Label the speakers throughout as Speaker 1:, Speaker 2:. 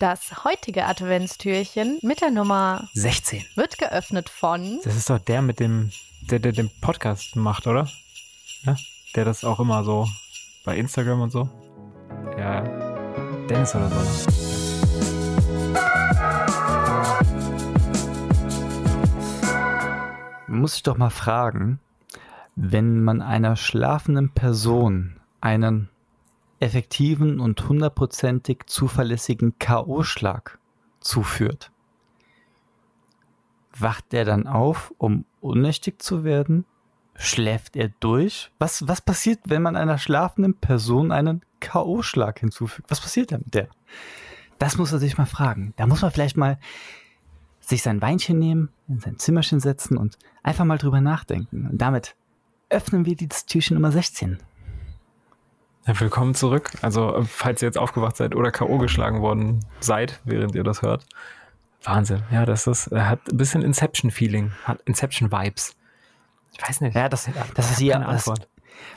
Speaker 1: Das heutige Adventstürchen mit der Nummer
Speaker 2: 16.
Speaker 1: wird geöffnet von
Speaker 2: Das ist doch der mit dem, der, der den Podcast macht, oder? Ja? Der das auch immer so bei Instagram und so. Ja, Dennis oder so.
Speaker 3: Muss sich doch mal fragen, wenn man einer schlafenden Person einen effektiven und hundertprozentig zuverlässigen K.O.-Schlag zuführt, wacht er dann auf, um ohnmächtig zu werden? Schläft er durch? Was, was passiert, wenn man einer schlafenden Person einen K.O.-Schlag hinzufügt? Was passiert dann mit der? Das muss er sich mal fragen. Da muss man vielleicht mal sich sein Weinchen nehmen, in sein Zimmerchen setzen und einfach mal drüber nachdenken. Und damit öffnen wir dieses Türchen Nummer 16.
Speaker 2: Willkommen zurück. Also, äh, falls ihr jetzt aufgewacht seid oder K.O. geschlagen worden seid, während ihr das hört. Wahnsinn. Ja, das ist, er hat ein bisschen Inception-Feeling, hat Inception-Vibes. Ich weiß nicht.
Speaker 3: Ja, das, das
Speaker 2: hab
Speaker 3: ist ihr,
Speaker 2: keine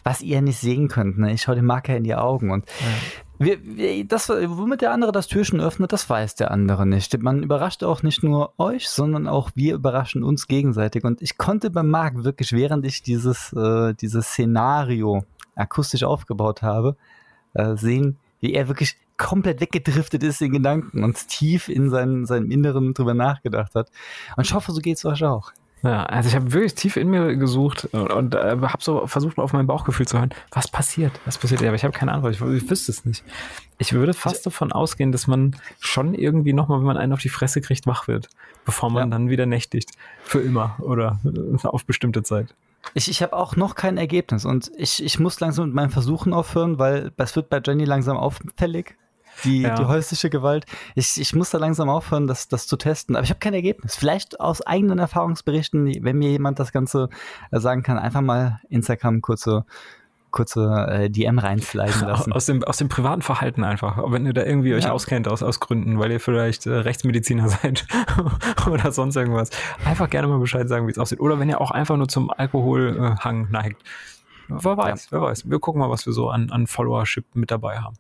Speaker 3: was, ihr nicht sehen könnt. Ne? Ich schaue dem Marker in die Augen und wir, wir, das, womit der andere das Türchen öffnet, das weiß der andere nicht. Man überrascht auch nicht nur euch, sondern auch wir überraschen uns gegenseitig. Und ich konnte beim Marc wirklich, während ich dieses, äh, dieses Szenario akustisch aufgebaut habe, äh, sehen, wie er wirklich komplett weggedriftet ist in Gedanken und tief in seinem, seinem Inneren drüber nachgedacht hat. Und ich hoffe, so geht es euch auch.
Speaker 2: Ja, also ich habe wirklich tief in mir gesucht und, und äh, habe so versucht, mal auf mein Bauchgefühl zu hören. Was passiert? Was passiert? Aber ich habe keine Antwort. Ich, ich wüsste es nicht. Ich würde fast davon ausgehen, dass man schon irgendwie nochmal, wenn man einen auf die Fresse kriegt, wach wird, bevor man
Speaker 3: Ja.
Speaker 2: dann wieder nächtigt. Für immer oder äh, auf bestimmte Zeit.
Speaker 3: Ich, ich habe auch noch kein Ergebnis und ich, ich muss langsam mit meinen Versuchen aufhören, weil es wird bei Jenny langsam auffällig, die,
Speaker 2: Ja.
Speaker 3: die häusliche Gewalt. Ich, ich muss da langsam aufhören, das, das zu testen. Aber ich habe kein Ergebnis. Vielleicht aus eigenen Erfahrungsberichten, wenn mir jemand das Ganze äh, sagen kann, einfach mal Instagram kurze, kurze äh, DM reinsliden lassen.
Speaker 2: Aus dem, aus dem privaten Verhalten einfach. Wenn ihr da irgendwie euch
Speaker 3: Ja.
Speaker 2: auskennt aus, aus Gründen, weil ihr vielleicht äh, Rechtsmediziner seid oder sonst irgendwas. Einfach gerne mal Bescheid sagen, wie es aussieht. Oder wenn ihr auch einfach nur zum Alkoholhang neigt. Wer weiß, wer weiß. Wir gucken mal, was wir so an, an Followership mit dabei haben.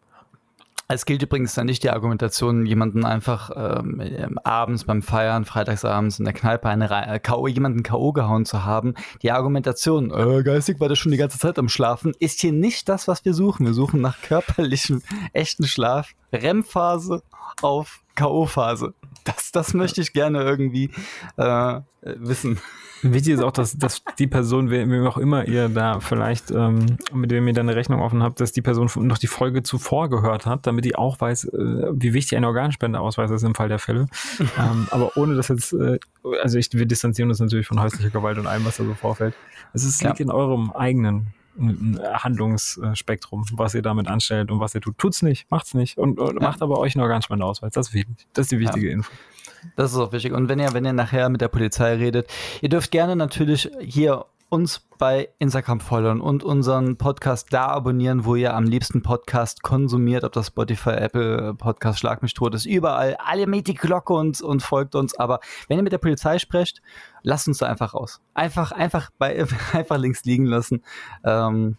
Speaker 3: Es gilt übrigens dann nicht die Argumentation, jemanden einfach ähm, ähm, abends beim Feiern, freitagsabends in der Kneipe eine Re- äh, K.O., jemanden K.O. gehauen zu haben. Die Argumentation, äh, geistig war der schon die ganze Zeit am Schlafen, ist hier nicht das, was wir suchen. Wir suchen nach körperlichem, echten Schlaf, REM-Phase auf K.O.-Phase. Das, das möchte ich gerne irgendwie äh, wissen.
Speaker 2: Wichtig ist auch, dass, dass die Person, wem auch immer ihr da vielleicht, ähm, mit dem ihr dann eine Rechnung offen habt, dass die Person noch die Folge zuvor gehört hat, damit die auch weiß, äh, wie wichtig ein Organspendeausweis ist im Fall der Fälle. ähm, aber ohne das jetzt, äh, also ich, wir distanzieren uns natürlich von häuslicher Gewalt und allem, was da so vorfällt. Es ist,
Speaker 3: Ja.
Speaker 2: liegt in eurem eigenen Handlungsspektrum, was ihr damit anstellt und was ihr tut. Tut's nicht, macht's nicht und, und
Speaker 3: Ja.
Speaker 2: macht aber euch einen Organspendeausweis. Das ist wichtig. Das ist die wichtige Info.
Speaker 3: Das ist auch wichtig. Und wenn ihr, wenn ihr nachher mit der Polizei redet, ihr dürft gerne natürlich hier uns bei Instagram folgen und unseren Podcast da abonnieren, wo ihr am liebsten Podcast konsumiert, ob das Spotify, Apple Podcast, Schlag mich tot ist, überall. Alle mit die Glocke und, und folgt uns. Aber wenn ihr mit der Polizei sprecht, lasst uns da einfach raus. Einfach, einfach bei, einfach links liegen lassen. Ähm,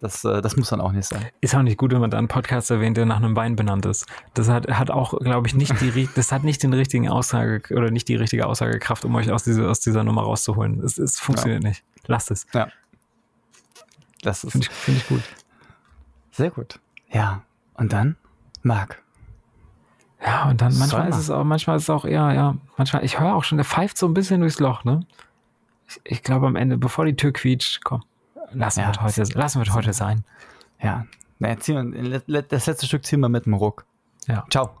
Speaker 3: das, äh, das muss dann auch nicht sein.
Speaker 2: Ist auch nicht gut, wenn man da einen Podcast erwähnt, der nach einem Wein benannt ist. Das hat, hat auch, glaube ich, nicht die, das hat nicht den richtigen Aussage oder nicht die richtige Aussagekraft, um euch aus, diese, aus dieser Nummer rauszuholen. Es, es funktioniert nicht. Lasst es.
Speaker 3: Das ist
Speaker 2: Finde ich, find ich gut.
Speaker 3: sehr gut. Ja. Und dann, Marc.
Speaker 2: Ja, und dann manchmal
Speaker 3: Sommer.
Speaker 2: ist es auch, manchmal ist es auch eher, ja, manchmal, ich höre auch schon, der pfeift so ein bisschen durchs Loch, ne? Ich, ich glaube am Ende, bevor die Tür quietscht, komm, lassen
Speaker 3: Ja,
Speaker 2: wir heute, lassen wir heute sein.
Speaker 3: Ja. Na, ziehen wir, das letzte Stück ziehen wir mit dem Ruck.
Speaker 2: Ja.
Speaker 3: Ciao.